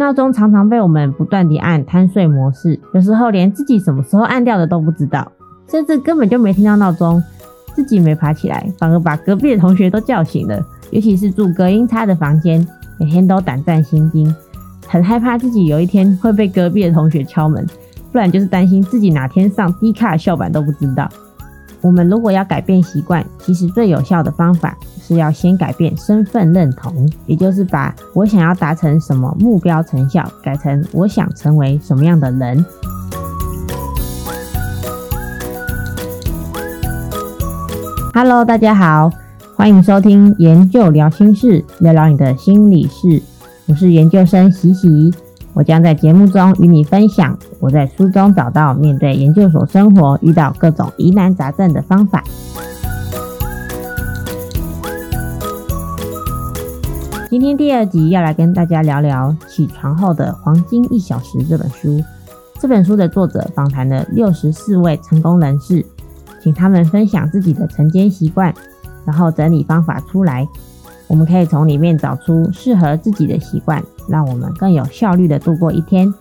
闹钟常常被我们不断地按贪睡模式，有时候连自己什么时候按掉的都不知道，甚至根本就没听到闹钟，自己没爬起来，反而把隔壁的同学都叫醒了。尤其是住隔音差的房间，每天都胆战心惊，很害怕自己有一天会被隔壁的同学敲门，不然就是担心自己哪天上低卡校版都不知道。我们如果要改变习惯，其实最有效的方法是要先改变身份认同，也就是把我想要达成什么目标成效改成我想成为什么样的人。Hello，大家好，欢迎收听研究聊心事，聊聊你的心理事。我是研究生喜喜。我将在节目中与你分享我在书中找到面对研究所生活遇到各种疑难杂症的方法。今天第二集要来跟大家聊聊《起床后的黄金一小时》这本书。这本书的作者访谈了六十四位成功人士，请他们分享自己的晨间习惯，然后整理方法出来。我们可以从里面找出适合自己的习惯，让我们更有效率地度过一天。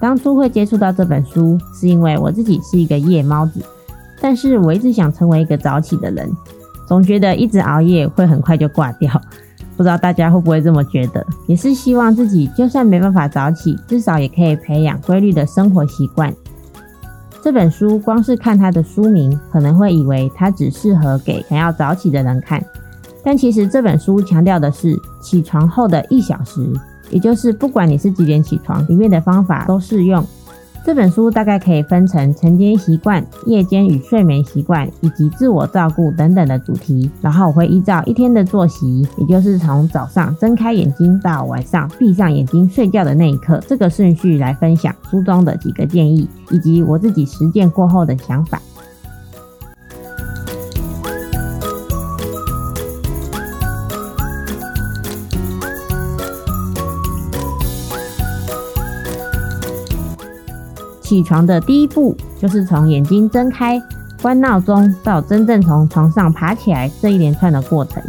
当初会接触到这本书，是因为我自己是一个夜猫子，但是我一直想成为一个早起的人，总觉得一直熬夜会很快就挂掉。不知道大家会不会这么觉得？也是希望自己就算没办法早起，至少也可以培养规律的生活习惯。这本书光是看它的书名，可能会以为它只适合给想要早起的人看。但其实这本书强调的是起床后的一小时，也就是不管你是几点起床，里面的方法都适用。这本书大概可以分成晨间习惯、夜间与睡眠习惯以及自我照顾等等的主题。然后我会依照一天的作息，也就是从早上睁开眼睛到晚上闭上眼睛睡觉的那一刻，这个顺序来分享书中的几个建议，以及我自己实践过后的想法。起床的第一步就是从眼睛睁开、关闹钟到真正从床上爬起来这一连串的过程，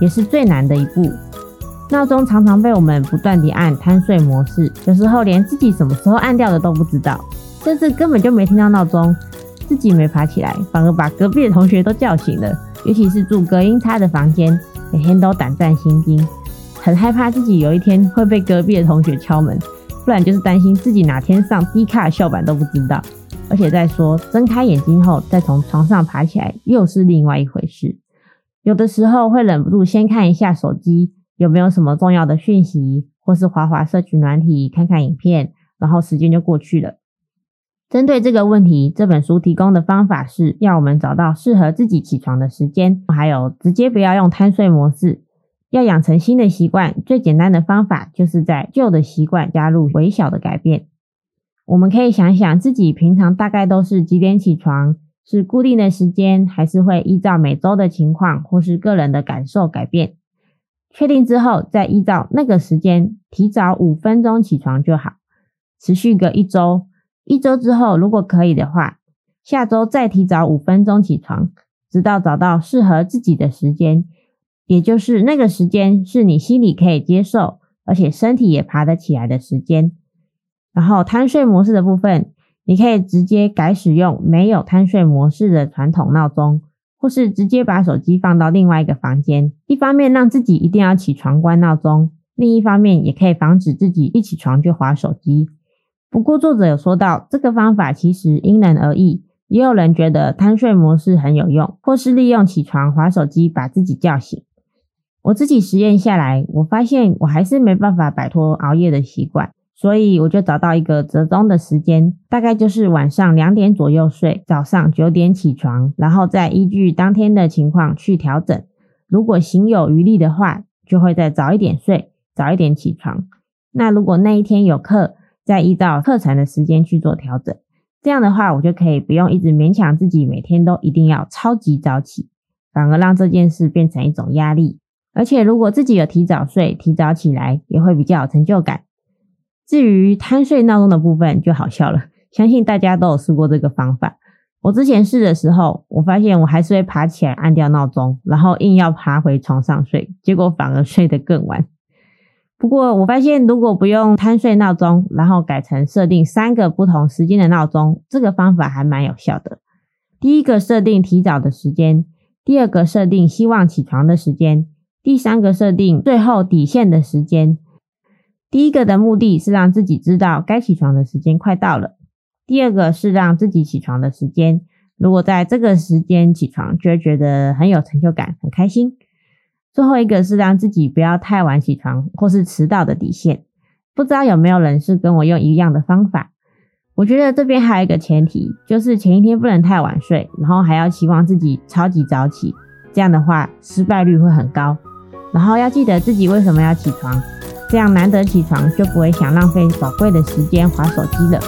也是最难的一步。闹钟常常被我们不断地按贪睡模式，有时候连自己什么时候按掉的都不知道，甚至根本就没听到闹钟，自己没爬起来，反而把隔壁的同学都叫醒了。尤其是住隔音差的房间，每天都胆战心惊，很害怕自己有一天会被隔壁的同学敲门。不然就是担心自己哪天上 D 卡的校板都不知道，而且再说睁开眼睛后再从床上爬起来又是另外一回事。有的时候会忍不住先看一下手机有没有什么重要的讯息，或是滑滑社群软体看看影片，然后时间就过去了。针对这个问题，这本书提供的方法是要我们找到适合自己起床的时间，还有直接不要用贪睡模式。要养成新的习惯，最简单的方法就是在旧的习惯加入微小的改变。我们可以想想自己平常大概都是几点起床，是固定的时间，还是会依照每周的情况或是个人的感受改变。确定之后，再依照那个时间提早五分钟起床就好。持续个一周，一周之后如果可以的话，下周再提早五分钟起床，直到找到适合自己的时间。也就是那个时间是你心里可以接受，而且身体也爬得起来的时间。然后贪睡模式的部分，你可以直接改使用没有贪睡模式的传统闹钟，或是直接把手机放到另外一个房间。一方面让自己一定要起床关闹钟，另一方面也可以防止自己一起床就划手机。不过作者有说到，这个方法其实因人而异，也有人觉得贪睡模式很有用，或是利用起床划手机把自己叫醒。我自己实验下来，我发现我还是没办法摆脱熬夜的习惯，所以我就找到一个折中的时间，大概就是晚上两点左右睡，早上九点起床，然后再依据当天的情况去调整。如果行有余力的话，就会再早一点睡，早一点起床。那如果那一天有课，再依照课程的时间去做调整。这样的话，我就可以不用一直勉强自己每天都一定要超级早起，反而让这件事变成一种压力。而且，如果自己有提早睡、提早起来，也会比较有成就感。至于贪睡闹钟的部分，就好笑了。相信大家都有试过这个方法。我之前试的时候，我发现我还是会爬起来按掉闹钟，然后硬要爬回床上睡，结果反而睡得更晚。不过我发现，如果不用贪睡闹钟，然后改成设定三个不同时间的闹钟，这个方法还蛮有效的。第一个设定提早的时间，第二个设定希望起床的时间，第三个设定最后底线的时间。第一个的目的是让自己知道该起床的时间快到了，第二个是让自己起床的时间，如果在这个时间起床，就会觉得很有成就感，很开心。最后一个是让自己不要太晚起床或是迟到的底线，不知道有没有人是跟我用一样的方法？我觉得这边还有一个前提，就是前一天不能太晚睡，然后还要期望自己超级早起，这样的话失败率会很高。然后要记得自己为什么要起床，这样难得起床就不会想浪费宝贵的时间滑手机了。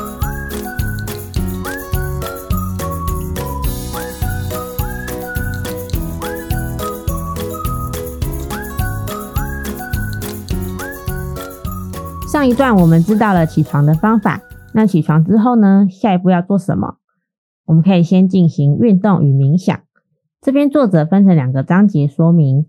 上一段我们知道了起床的方法，那起床之后呢？下一步要做什么？我们可以先进行运动与冥想。这边作者分成两个章节说明，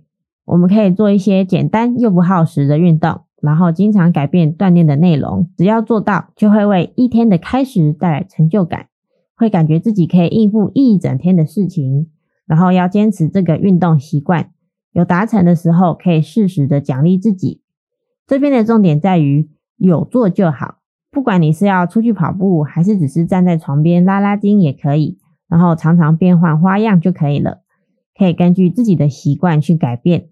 我们可以做一些简单又不耗时的运动，然后经常改变锻炼的内容，只要做到，就会为一天的开始带来成就感，会感觉自己可以应付一整天的事情。然后要坚持这个运动习惯，有达成的时候可以适时的奖励自己。这边的重点在于。有做就好，不管你是要出去跑步，还是只是站在床边拉拉筋也可以，然后常常变换花样就可以了。可以根据自己的习惯去改变。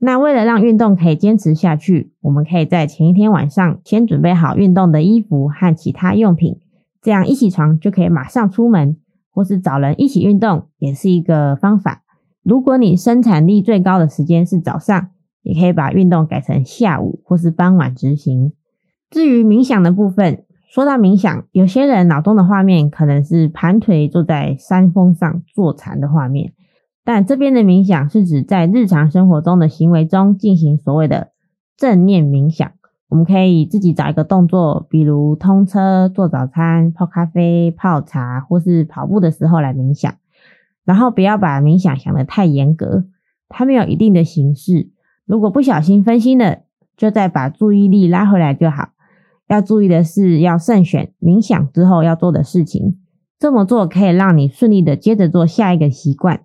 那为了让运动可以坚持下去，我们可以在前一天晚上先准备好运动的衣服和其他用品，这样一起床就可以马上出门，或是找人一起运动也是一个方法。如果你生产力最高的时间是早上，也可以把运动改成下午或是傍晚执行。至于冥想的部分，说到冥想，有些人脑中的画面可能是盘腿坐在山峰上坐禅的画面，但这边的冥想是指在日常生活中的行为中进行所谓的正念冥想。我们可以自己找一个动作，比如通车、做早餐、泡咖啡、泡茶，或是跑步的时候来冥想，然后不要把冥想想得太严格，它没有一定的形式，如果不小心分心了，就再把注意力拉回来就好。要注意的是，要慎选冥想之后要做的事情。这么做可以让你顺利的接着做下一个习惯。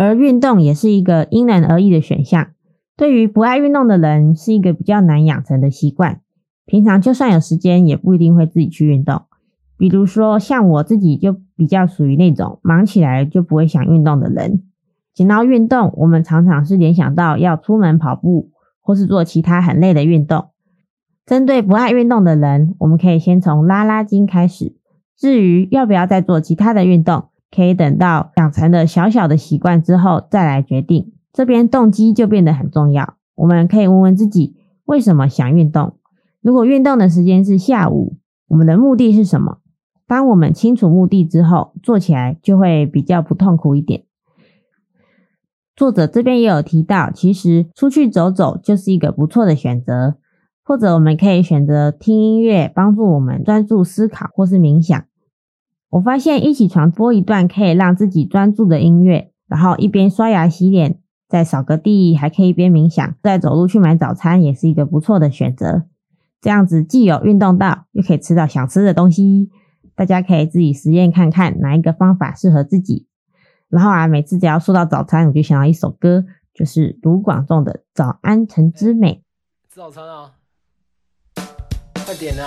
而运动也是一个因人而异的选项。对于不爱运动的人，是一个比较难养成的习惯。平常就算有时间，也不一定会自己去运动。比如说，像我自己就比较属于那种忙起来就不会想运动的人。讲到运动，我们常常是联想到要出门跑步，或是做其他很累的运动。针对不爱运动的人，我们可以先从拉拉筋开始。至于要不要再做其他的运动，可以等到养成了小小的习惯之后再来决定。这边动机就变得很重要。我们可以问问自己，为什么想运动？如果运动的时间是下午，我们的目的是什么？当我们清楚目的之后，做起来就会比较不痛苦一点。作者这边也有提到，其实出去走走就是一个不错的选择。或者我们可以选择听音乐，帮助我们专注思考，或是冥想。我发现一起床播一段可以让自己专注的音乐，然后一边刷牙洗脸，再扫个地，还可以一边冥想，再走路去买早餐，也是一个不错的选择。这样子既有运动到，又可以吃到想吃的东西。大家可以自己实验看看哪一个方法适合自己。然后啊，每次只要说到早餐，我就想到一首歌，就是卢广仲的《早安晨之美》。吃早餐啊！快点啊！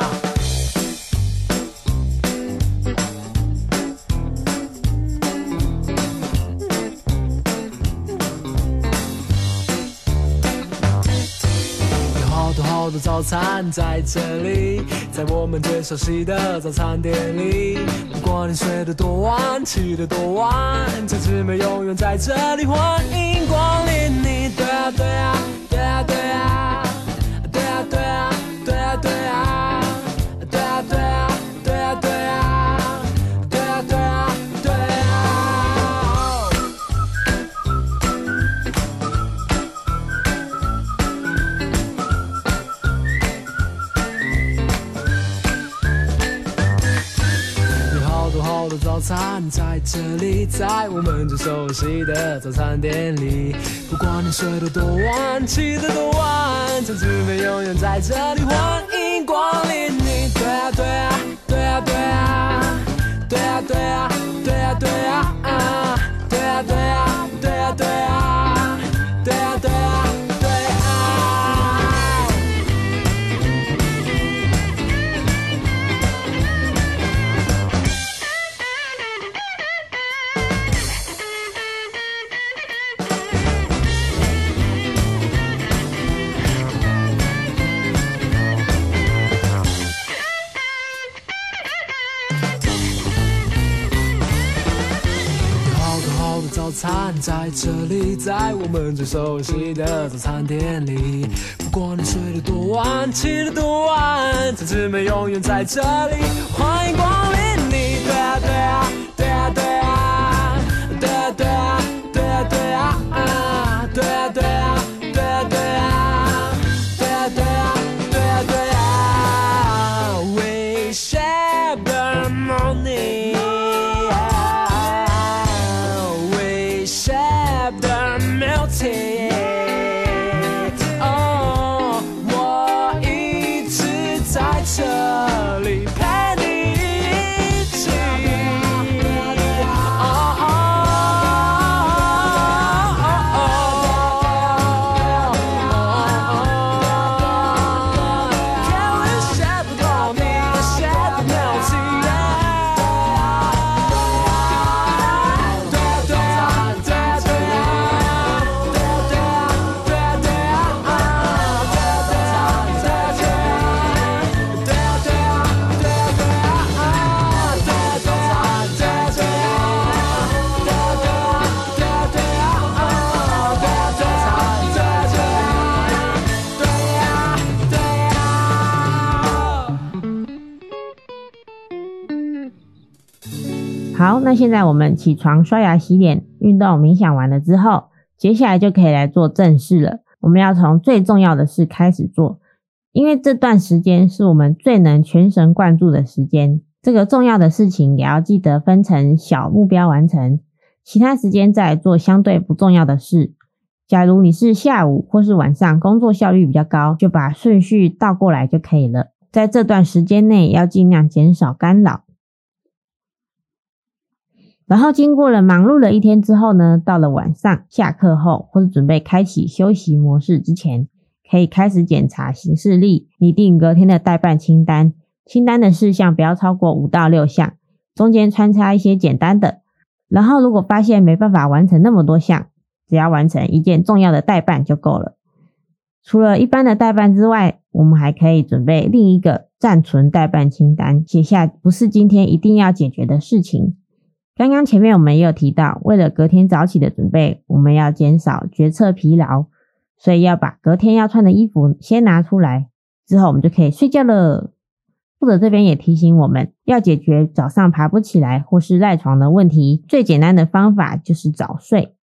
早餐在这里，在我们最熟悉的早餐店里。不管你睡得多晚，起得多晚，这次没永远在这里，欢迎光临你。对啊，对啊，餐在这里，在我们最熟悉的早餐店里。不管你睡得多晚，起得多晚，这姊妹永远在这里，欢迎光临你。对啊对啊对啊对啊，对啊对啊对啊对啊，对啊对啊对啊对啊。在这里，在我们最熟悉的早餐店里。不管你睡得多晚，起得多晚，这姊妹永远在这里。欢迎光临现在我们起床、刷牙、洗脸、运动、冥想完了之后，接下来就可以来做正事了。我们要从最重要的事开始做，因为这段时间是我们最能全神贯注的时间。这个重要的事情也要记得分成小目标完成，其他时间再做相对不重要的事。假如你是下午或是晚上工作效率比较高，就把顺序倒过来就可以了。在这段时间内，要尽量减少干扰。然后经过了忙碌的一天之后呢，到了晚上下课后，或是准备开启休息模式之前，可以开始检查行事历，拟定隔天的待办清单。清单的事项不要超过五到六项，中间穿插一些简单的。然后如果发现没办法完成那么多项，只要完成一件重要的待办就够了。除了一般的代办之外，我们还可以准备另一个暂存待办清单，写下不是今天一定要解决的事情。刚刚前面我们也有提到，为了隔天早起的准备，我们要减少决策疲劳，所以要把隔天要穿的衣服先拿出来，之后我们就可以睡觉了。作者这边也提醒我们要解决早上爬不起来或是赖床的问题，最简单的方法就是早睡。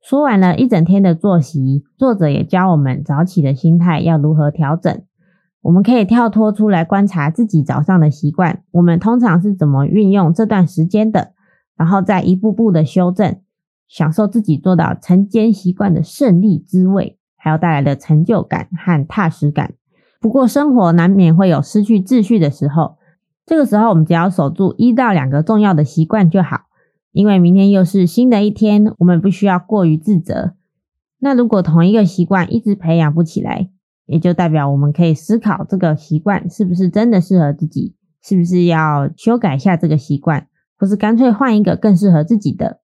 说完了一整天的作息，作者也教我们早起的心态要如何调整。我们可以跳脱出来观察自己早上的习惯，我们通常是怎么运用这段时间的，然后再一步步的修正，享受自己做到晨间习惯的胜利滋味，还有带来的成就感和踏实感。不过生活难免会有失去秩序的时候，这个时候我们只要守住一到两个重要的习惯就好，因为明天又是新的一天，我们不需要过于自责。那如果同一个习惯一直培养不起来，也就代表我们可以思考这个习惯是不是真的适合自己，是不是要修改一下这个习惯，或是干脆换一个更适合自己的。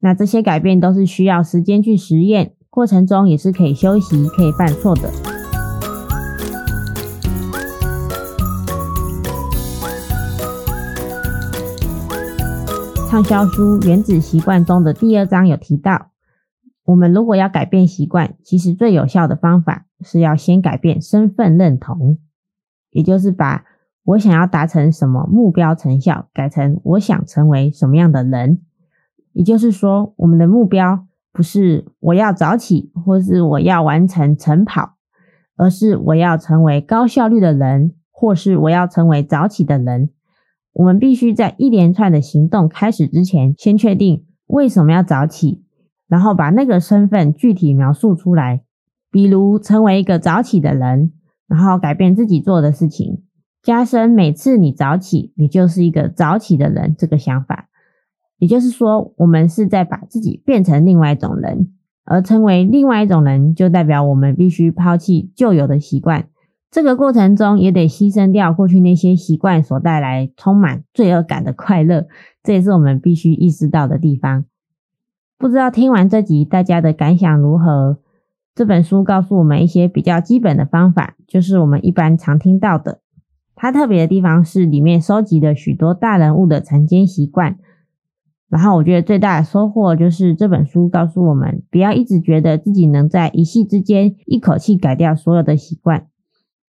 那这些改变都是需要时间去实验，过程中也是可以休息、可以犯错的。畅销书《原子习惯》中的第二章有提到。我们如果要改变习惯，其实最有效的方法是要先改变身份认同，也就是把我想要达成什么目标成效改成我想成为什么样的人。也就是说，我们的目标不是我要早起，或是我要完成晨跑，而是我要成为高效率的人，或是我要成为早起的人。我们必须在一连串的行动开始之前，先确定为什么要早起，然后把那个身份具体描述出来。比如，成为一个早起的人，然后改变自己做的事情，加深每次你早起，你就是一个早起的人这个想法。也就是说，我们是在把自己变成另外一种人，而成为另外一种人，就代表我们必须抛弃旧有的习惯。这个过程中，也得牺牲掉过去那些习惯所带来充满罪恶感的快乐。这也是我们必须意识到的地方。不知道听完这集，大家的感想如何？这本书告诉我们一些比较基本的方法，就是我们一般常听到的。它特别的地方是里面收集了许多大人物的晨间习惯。然后我觉得最大的收获就是这本书告诉我们，不要一直觉得自己能在一夕之间一口气改掉所有的习惯。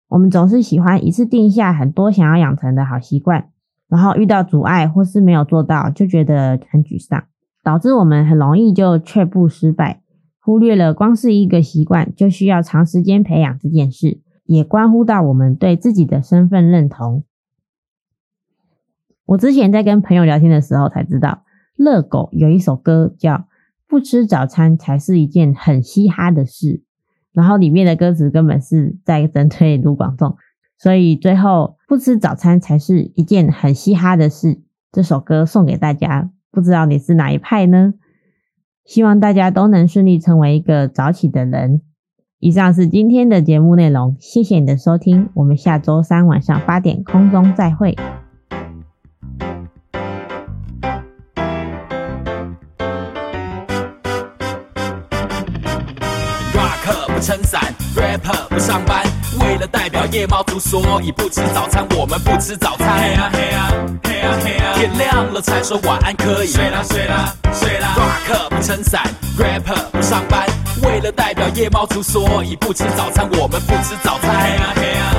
我们总是喜欢一次定下很多想要养成的好习惯，然后遇到阻碍或是没有做到，就觉得很沮丧，导致我们很容易就却步失败，忽略了光是一个习惯就需要长时间培养这件事，也关乎到我们对自己的身份认同。我之前在跟朋友聊天的时候才知道。乐狗有一首歌叫《不吃早餐才是一件很嘻哈的事》，然后里面的歌词根本是在针对卢广仲，所以最后不吃早餐才是一件很嘻哈的事。这首歌送给大家，不知道你是哪一派呢？希望大家都能顺利成为一个早起的人。以上是今天的节目内容，谢谢你的收听，我们下周三晚上八点空中再会。撑伞，rapper 不上班，了代表夜猫族，所以不吃早餐。我们不吃早餐。嘿啊嘿啊嘿啊嘿啊，天亮了才说晚安可以。睡啦睡啦睡啦。Rock 不撑伞，rapper 不上班，为了代表夜猫族，所以不吃早餐。我们不吃早餐。嘿啊嘿啊，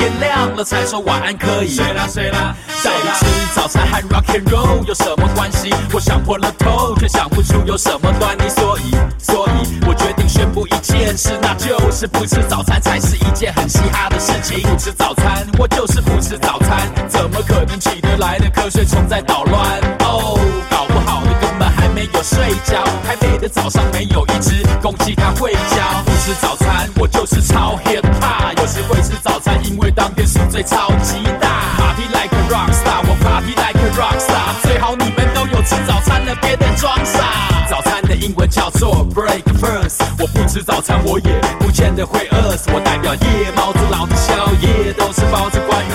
天亮了才说晚安可以。睡啦睡啦。到底吃早餐和 rock and roll 有什么关系？我想破了头，却想不出有什么端倪。所以，所以我决定宣布一件事，那就是不吃早餐才是一件很嘻哈的事情。不吃早餐，我就是不吃早餐，怎么可能起得来的瞌睡虫在捣乱？哦，搞还没有睡觉。台北的早上没有一只公鸡它会叫。不吃早餐，我就是超 hip hop。有时会吃早餐，因为当天宿醉超级大。Party like a rockstar，我 party like a rockstar。最好你们都有吃早餐了，别再装傻。早餐的英文叫做 breakfast。我不吃早餐，我也不见得会饿死。我代表夜猫子，老子宵夜都是包子。关于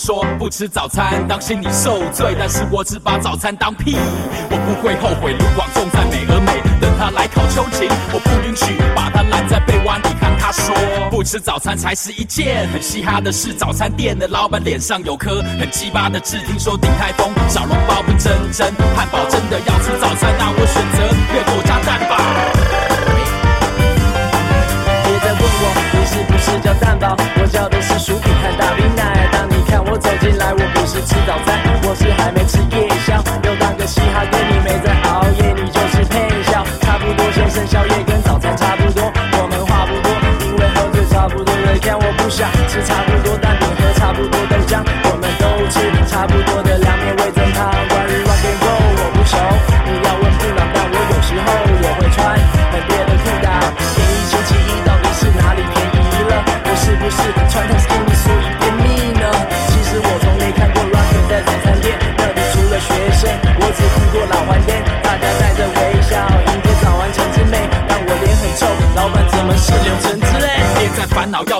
说不吃早餐，当心你受罪。但是我只把早餐当屁，我不会后悔。卢广仲在美而美，等他来考秋瑾，我不允许把他拦在被窝里，看他说不吃早餐才是一件很嘻哈的事。早餐店的老板脸上有颗很鸡巴的痣，听说鼎泰丰小笼包不真真，汉堡真的要吃早餐，那我选择越过加蛋吧。别再问我你是不是叫蛋堡，我叫的是薯饼和大冰奶。看我走进来，我不是吃早餐，我是还没吃夜宵。又当个嘻哈歌，你没在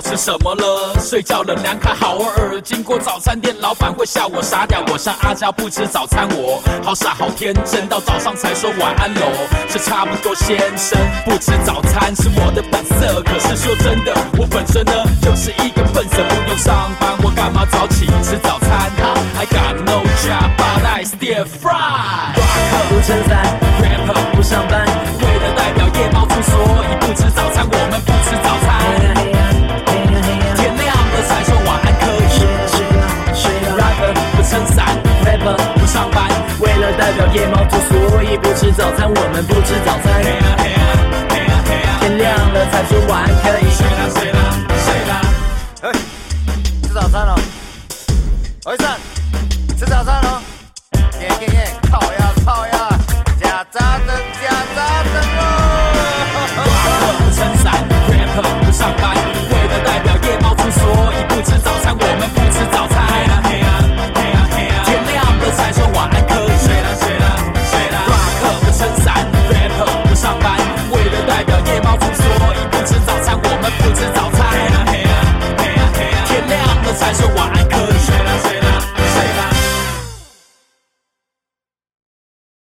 吃什么了？睡觉了？难看好二。经过早餐店，老板会笑我傻屌，我像阿娇不吃早餐，我好傻好天真，到早上才说晚安喽，这差不多先生不吃早餐是我的本色。可是说真的，我本身呢就是一个笨色，不用上班，我干嘛早起吃早餐？他 I got no job, but I still fry。挂科不撑伞，rapper 不上班，为了代表夜猫族，所以不吃早餐。我们。为了代表夜猫族，所以不吃早餐。我们不吃早餐，天亮了才说晚安可以。